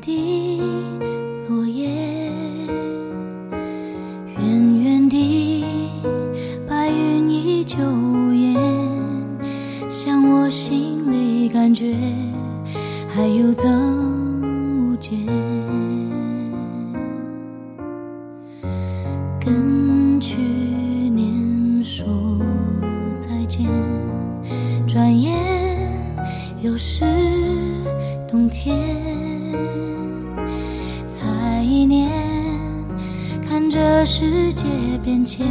地落叶，远远地白云依旧无言，像我心里感觉还有增无减。跟去年说再见，转眼又是冬天。世界变迁，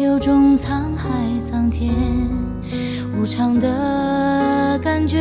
有种沧海桑田无常的感觉。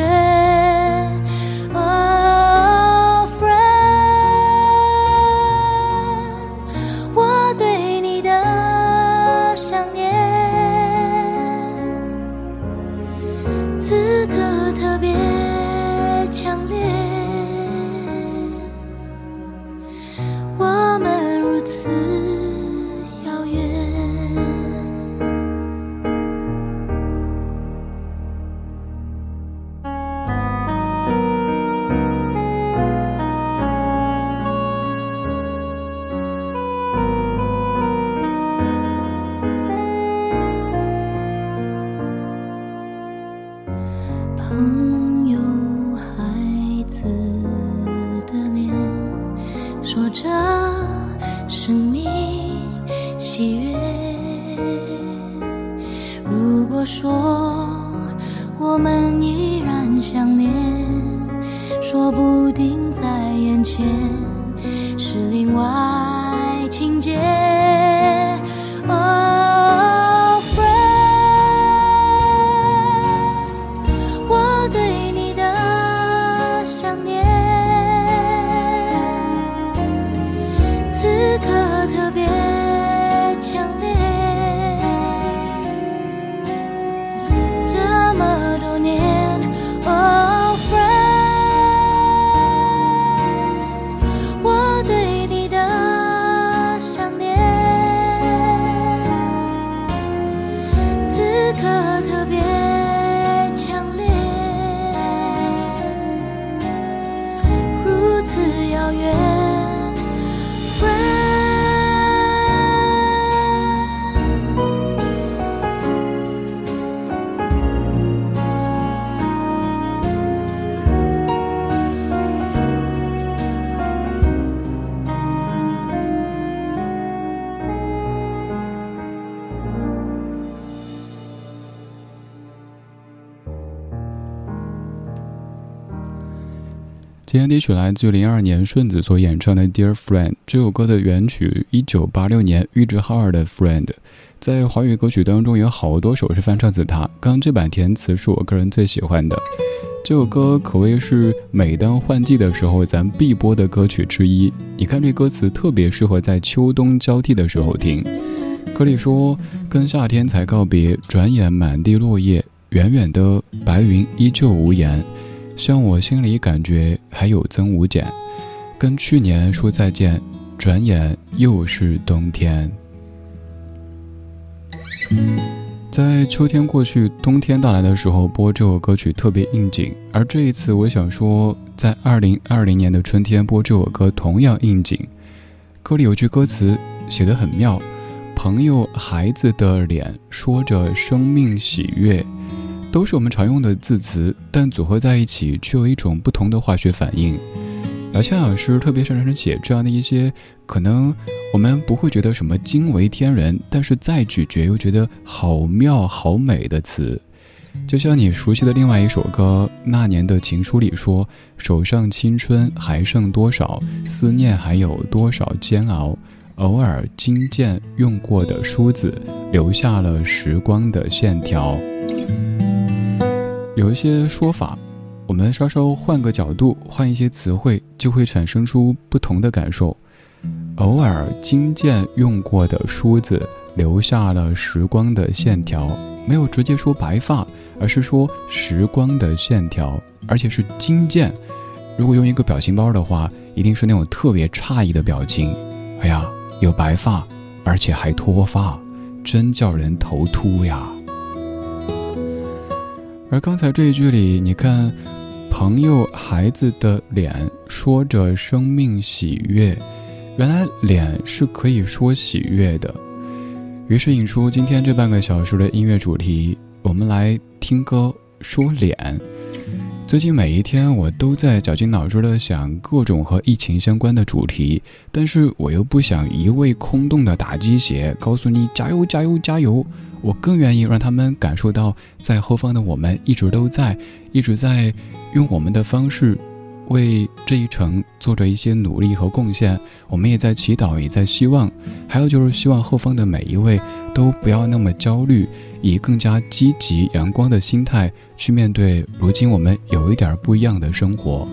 今天第一曲来自于零二年顺子所演唱的《Dear Friend》，这首歌的原曲一九八六年玉置浩二的《Friend》，在华语歌曲当中有好多首是翻唱自他，刚刚这版填词是我个人最喜欢的。这首歌可谓是每当换季的时候咱必播的歌曲之一。你看这歌词特别适合在秋冬交替的时候听。歌里说：“跟夏天才告别，转眼满地落叶，远远的白云依旧无言。”像我心里感觉还有增无减，跟去年说再见，转眼又是冬天。在秋天过去、冬天到来的时候播这首歌曲特别应景，而这一次我想说，在二零二零年的春天播这首歌同样应景。歌里有句歌词写得很妙：“朋友孩子的脸，说着生命喜悦。”都是我们常用的字词，但组合在一起却有一种不同的化学反应。姚谦老师特别擅长写这样的一些，可能我们不会觉得什么惊为天人，但是再咀嚼又觉得好妙好美的词。就像你熟悉的另外一首歌《那年的情书》里说：“手上青春还剩多少，思念还有多少煎熬，偶尔经见用过的梳子，留下了时光的线条。”有一些说法，我们稍稍换个角度，换一些词汇，就会产生出不同的感受。偶尔金剑用过的梳子，留下了时光的线条，没有直接说白发，而是说时光的线条，而且是金剑。如果用一个表情包的话，一定是那种特别诧异的表情。哎呀，有白发，而且还脱发，真叫人头秃呀！而刚才这一句里，你看，朋友孩子的脸说着生命喜悦，原来脸是可以说喜悦的。于是引出今天这半个小时的音乐主题，我们来听歌说脸。最近每一天，我都在绞尽脑汁的想各种和疫情相关的主题，但是我又不想一味空洞的打鸡血，告诉你加油加油加油。我更愿意让他们感受到，在后方的我们一直都在，一直在用我们的方式，为这一程做着一些努力和贡献。我们也在祈祷，也在希望。还有就是希望后方的每一位都不要那么焦虑。以更加积极阳光的心态去面对如今我们有一点不一样的生活，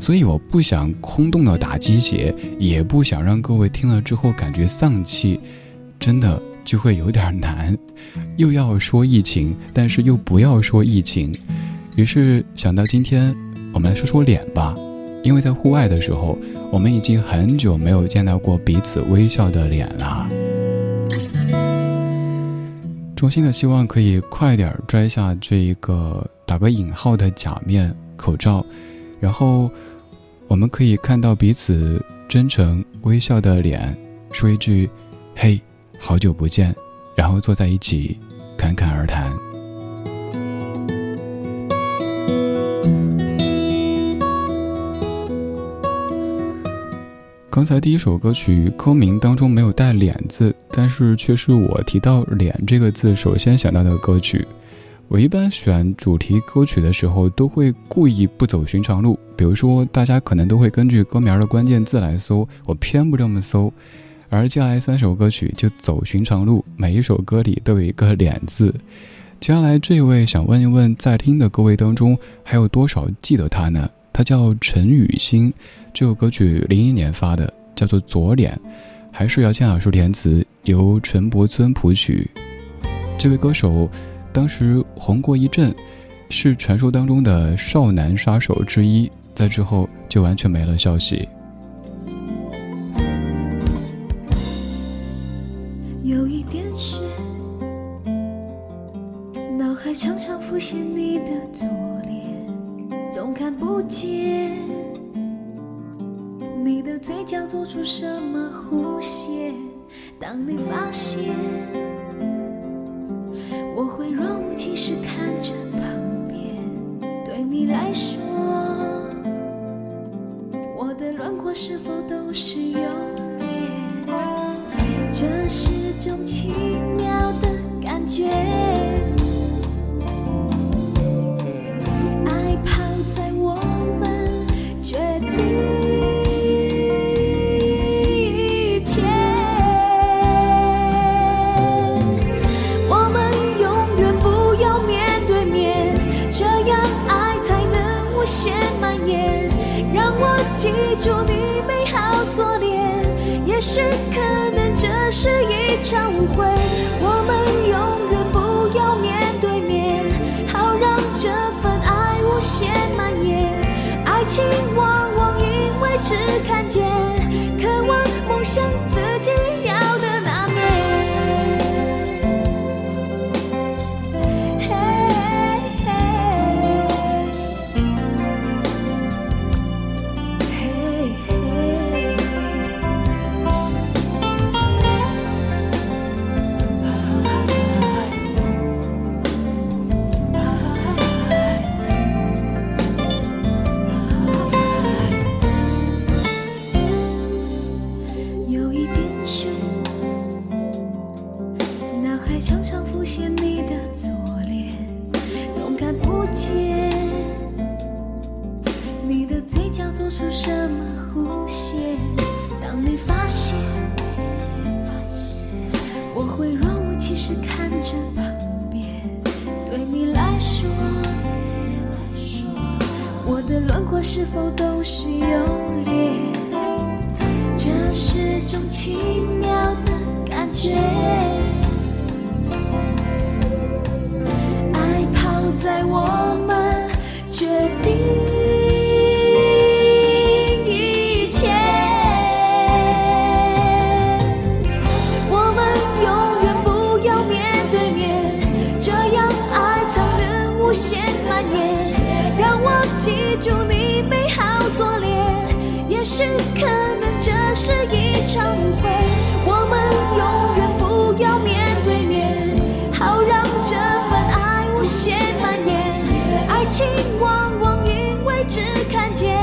所以我不想空洞的打鸡血，也不想让各位听了之后感觉丧气，真的就会有点难，又要说疫情，但是又不要说疫情，于是想到今天我们来说说脸吧，因为在户外的时候，我们已经很久没有见到过彼此微笑的脸了。衷心的希望可以快点摘下这一个打个引号的假面口罩，然后我们可以看到彼此真诚微笑的脸，说一句“嘿，好久不见”，然后坐在一起侃侃而谈。刚才第一首歌曲歌名当中没有带“脸”字，但是却是我提到“脸”这个字首先想到的歌曲。我一般选主题歌曲的时候，都会故意不走寻常路。比如说，大家可能都会根据歌名的关键字来搜，我偏不这么搜。而接下来三首歌曲就走寻常路，每一首歌里都有一个“脸”字。接下来这位想问一问，在听的各位当中，还有多少记得他呢？他叫陈雨欣。这首歌曲零一年发的，叫做《左脸》，还是姚谦老师填词，由陈柏村谱曲。这位歌手当时红过一阵，是传说当中的少男杀手之一，在之后就完全没了消息。有一点是，脑海常常浮现你的左脸，总看不见。你的嘴角做出什么弧线？当你发现，我会若无其事看着旁边。对你来说，我的轮廓是否都是有无限蔓延，让我记住你美好左脸，也许可能这是一场误会，我们永远不要面对面，好让这份爱无限蔓延。爱情往往因为只看见，渴望梦想否都是让我记住你美好左脸，也许可能这是一场误会，我们永远不要面对面，好让这份爱无限蔓延。爱情往往因为只看见，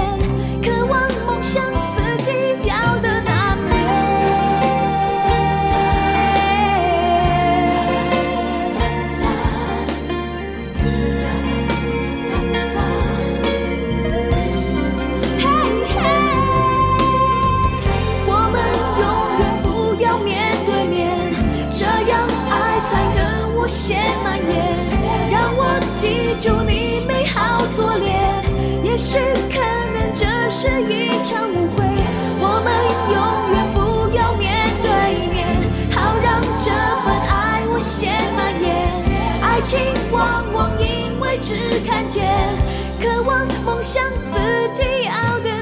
是一场误会，我们永远不要面对面，好让这份爱无限蔓延。爱情往往因为只看见，渴望梦想自己要的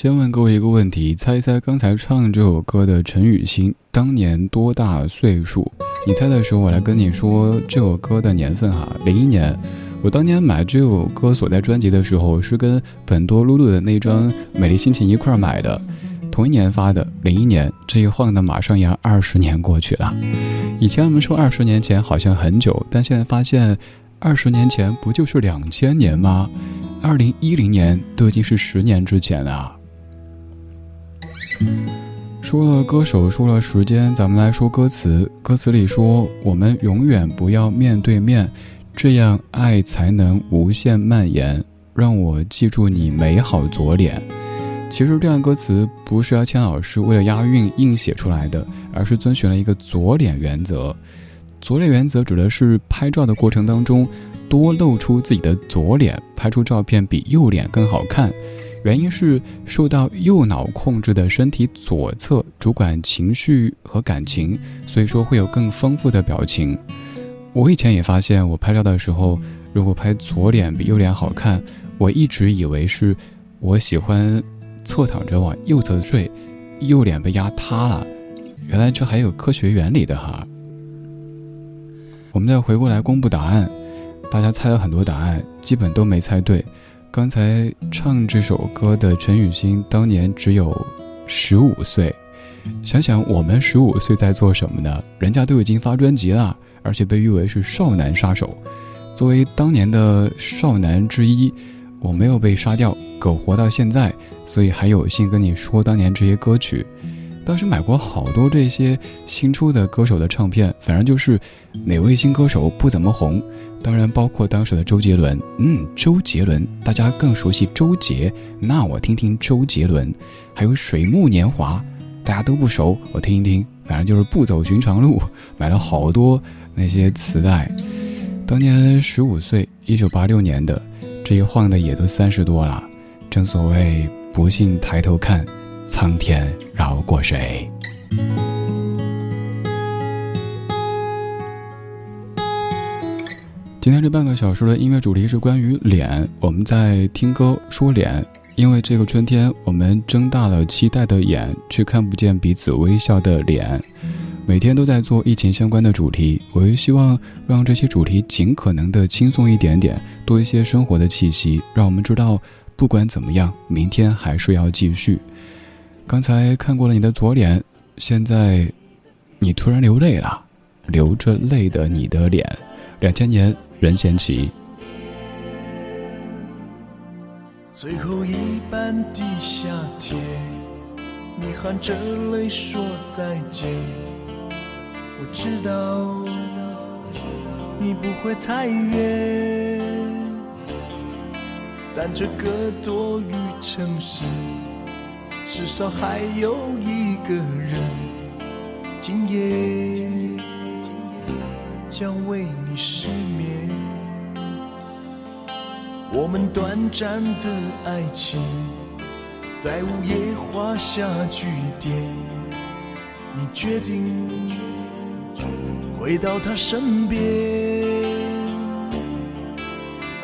先问各位一个问题，猜一猜刚才唱这首歌的陈雨欣当年多大岁数？你猜的时候，我来跟你说这首歌的年份哈，零一年。我当年买这首歌所在专辑的时候，是跟本多露露的那张《美丽心情》一块买的，同一年发的，零一年。这一晃的马上要二十年过去了。以前我们说二十年前好像很久，但现在发现，二十年前不就是两千年吗？二零一零年都已经是十年之前了。说了歌手，说了时间，咱们来说歌词。歌词里说：“我们永远不要面对面，这样爱才能无限蔓延。让我记住你美好左脸。”其实这样歌词不是阿谦老师为了押韵硬写出来的，而是遵循了一个左脸原则。左脸原则指的是拍照的过程当中多露出自己的左脸，拍出照片比右脸更好看。原因是受到右脑控制的身体左侧主管情绪和感情，所以说会有更丰富的表情。我以前也发现，我拍照的时候，如果拍左脸比右脸好看，我一直以为是我喜欢侧躺着往右侧睡，右脸被压塌了。原来这还有科学原理的哈。我们再回过来公布答案，大家猜了很多答案，基本都没猜对。刚才唱这首歌的陈雨欣当年只有十五岁，想想我们十五岁在做什么呢？人家都已经发专辑了，而且被誉为是少男杀手。作为当年的少男之一，我没有被杀掉，苟活到现在，所以还有幸跟你说当年这些歌曲。当时买过好多这些新出的歌手的唱片，反正就是哪位新歌手不怎么红。当然，包括当时的周杰伦。嗯，周杰伦，大家更熟悉周杰，那我听听周杰伦。还有水木年华，大家都不熟，我听一听。反正就是不走寻常路，买了好多那些磁带。当年十五岁，一九八六年的，这一晃的也都三十多了。正所谓不信抬头看，苍天饶过谁。今天这半个小时的音乐主题是关于脸，我们在听歌说脸，因为这个春天，我们睁大了期待的眼，却看不见彼此微笑的脸。每天都在做疫情相关的主题，我也希望让这些主题尽可能的轻松一点点，多一些生活的气息，让我们知道，不管怎么样，明天还是要继续。刚才看过了你的左脸，现在，你突然流泪了，流着泪的你的脸，两千年。任贤齐。最后一班地下铁，你含着泪说再见。我知道你不会太远，但这个多雨城市，至少还有一个人，今夜将为你失眠。我们短暂的爱情，在午夜画下句点。你决定回到他身边，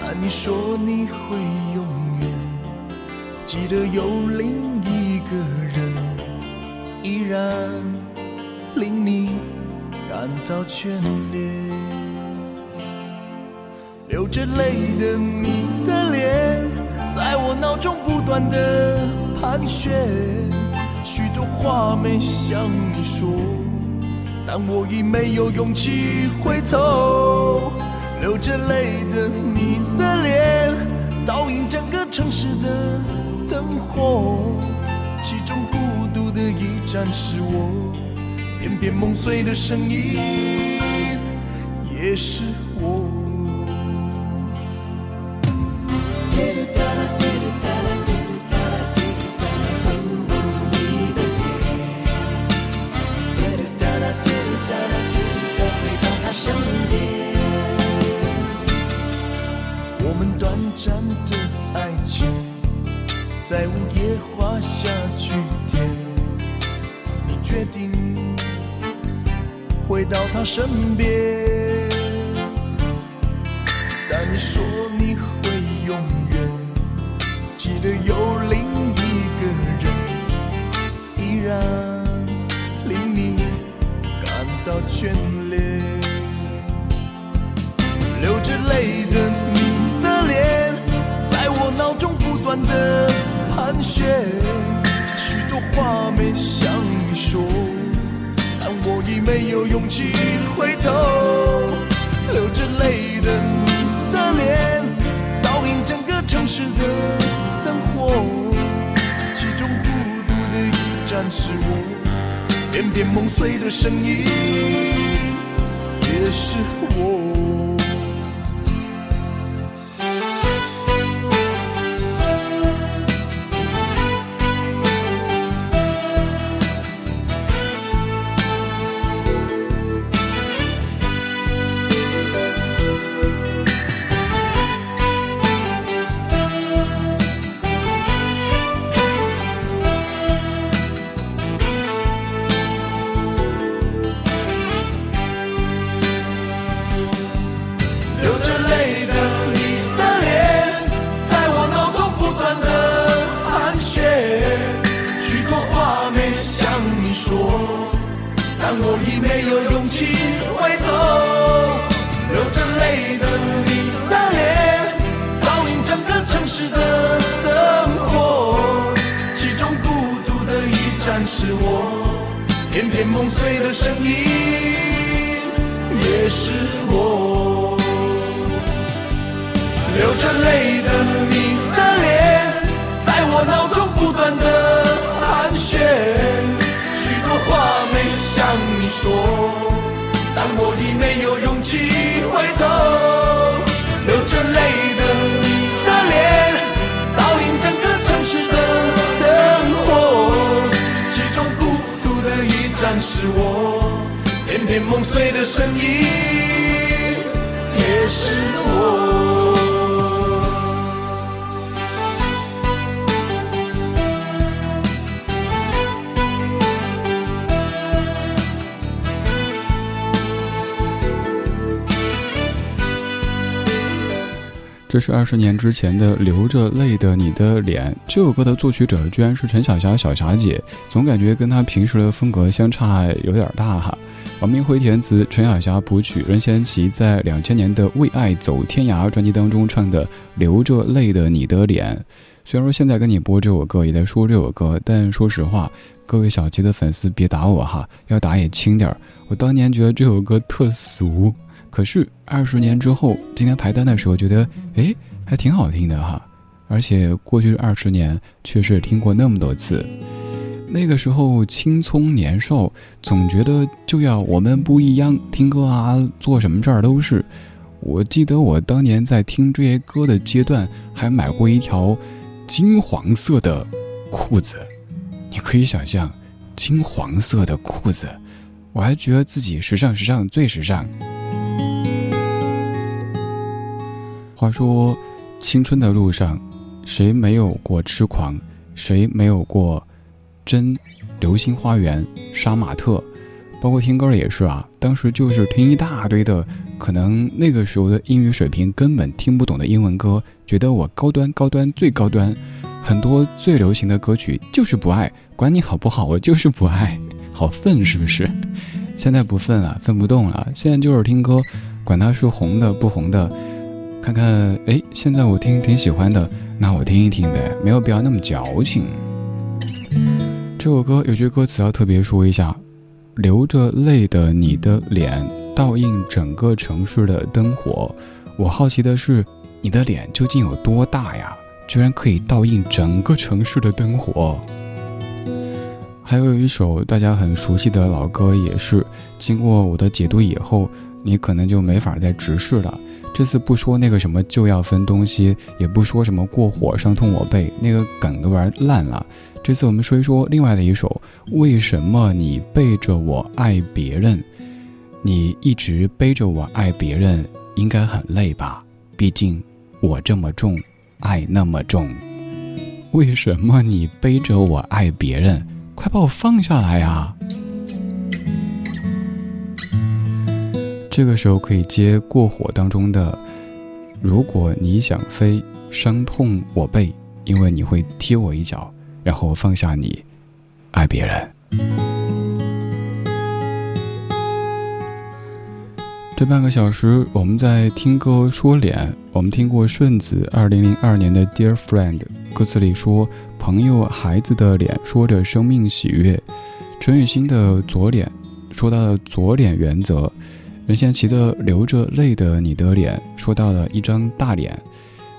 但你说你会永远记得有另一个人，依然令你感到眷恋。流着泪的你的脸，在我脑中不断的盘旋，许多话没向你说，但我已没有勇气回头。流着泪的你的脸，倒映整个城市的灯火，其中孤独的一盏是我，片片梦碎的声音，也是我。我们短暂的爱情在午夜画下句点，你决定回到他身边，但你说你会永远记得有另一个人，依然令你感到眷恋，流着泪的你的脸，在我脑中不断的。盘旋，许多话没向你说，已没有勇气回头。流着泪的你的脸，倒映整个城市的灯火，其中孤独的一盏是我，片片梦碎的声音，也是我。梦碎的声音，也是我。流着泪的你的脸，在我脑中不断的盘旋。许多话没向你说，但我已没有勇气回头。但是我片片梦碎的声音，也是我。这是二十年之前的流着泪的你的脸。这首歌的作曲者居然是陈小霞，小霞姐，总感觉跟她平时的风格相差有点大哈。王明辉填词，陈小霞谱曲，任贤齐在两千年的《为爱走天涯》专辑当中唱的《流着泪的你的脸》。虽然说现在跟你播这首歌，也在说这首歌，但说实话，各位小齐的粉丝别打我哈，要打也轻点儿。我当年觉得这首歌特俗。可是二十年之后，今天排单的时候觉得，哎，还挺好听的哈。而且过去二十年确实听过那么多次。那个时候青葱年少，总觉得就要我们不一样，听歌啊，做什么事儿都是。我记得我当年在听这些歌的阶段，还买过一条金黄色的裤子。你可以想象，金黄色的裤子，我还觉得自己时尚，时尚最时尚。话说，青春的路上，谁没有过痴狂？谁没有过真？流星花园、杀马特，包括听歌也是啊。当时就是听一大堆的。可能那个时候的英语水平根本听不懂的英文歌，觉得我高端高端最高端，很多最流行的歌曲就是不爱，管你好不好，我就是不爱，好愤是不是？现在不愤了，愤不动了，现在就是听歌，管它是红的不红的，看看哎，现在我听挺喜欢的，那我听一听呗，没有必要那么矫情。这首歌有句歌词要特别说一下：流着泪的你的脸。倒映整个城市的灯火，我好奇的是，你的脸究竟有多大呀？居然可以倒映整个城市的灯火。还有一首大家很熟悉的老歌，也是经过我的解读以后，你可能就没法再直视了。这次不说那个什么就要分东西，也不说什么过火伤痛我背，那个梗都玩烂了。这次我们说一说另外的一首，为什么你背着我爱别人？你一直背着我爱别人，应该很累吧？毕竟我这么重，爱那么重。为什么你背着我爱别人？快把我放下来啊！这个时候可以接过火当中的：如果你想飞，伤痛我背，因为你会踢我一脚，然后放下你，爱别人。这半个小时，我们在听歌说脸。我们听过顺子二零零二年的《Dear Friend》，歌词里说：“朋友孩子的脸，说着生命喜悦。”陈雨欣的左脸，说到了左脸原则。任贤齐的流着泪的你的脸，说到了一张大脸。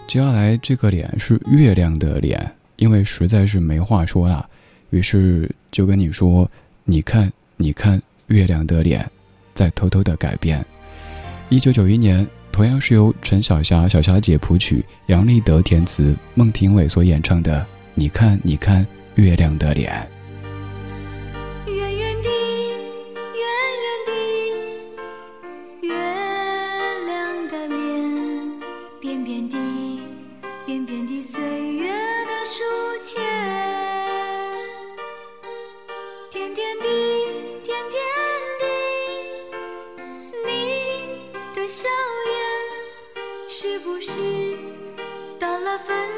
接下来这个脸是月亮的脸，因为实在是没话说了，于是就跟你说：“你看，你看，月亮的脸，在偷偷的改变。”一九九一年，同样是由陈小霞、小霞姐谱曲，杨立德填词，孟庭苇所演唱的《你看，你看月亮的脸》。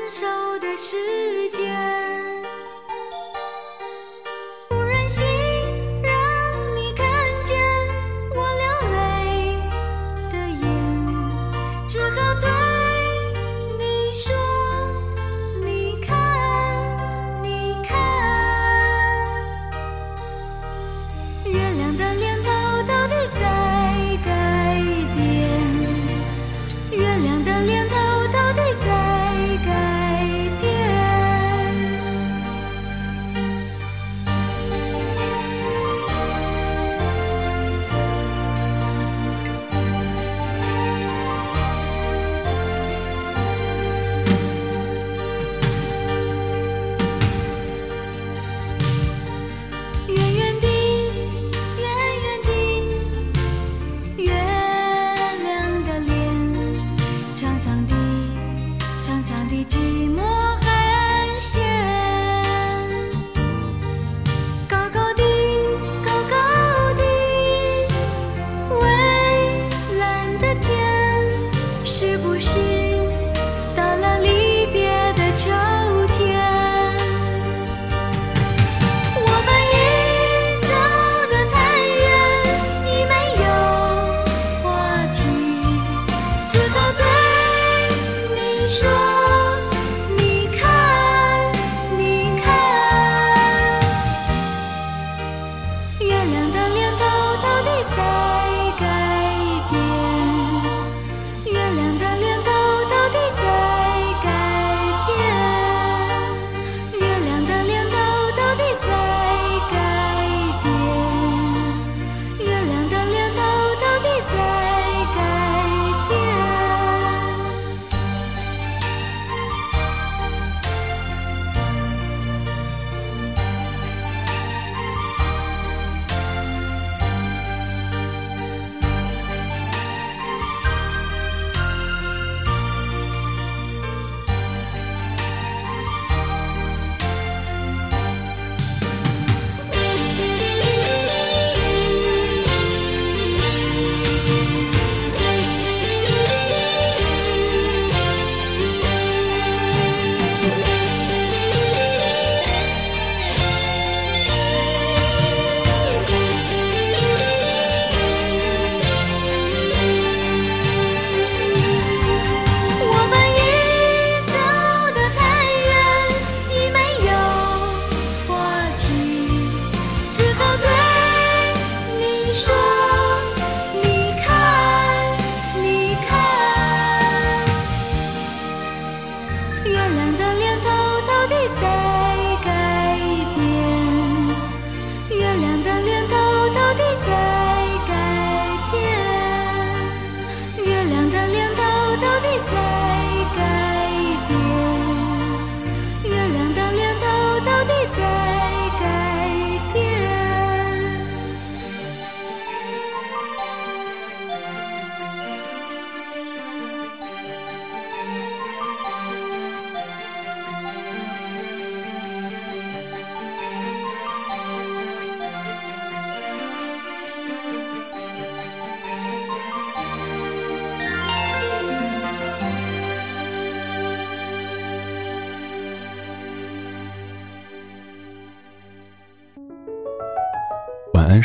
分手的时间。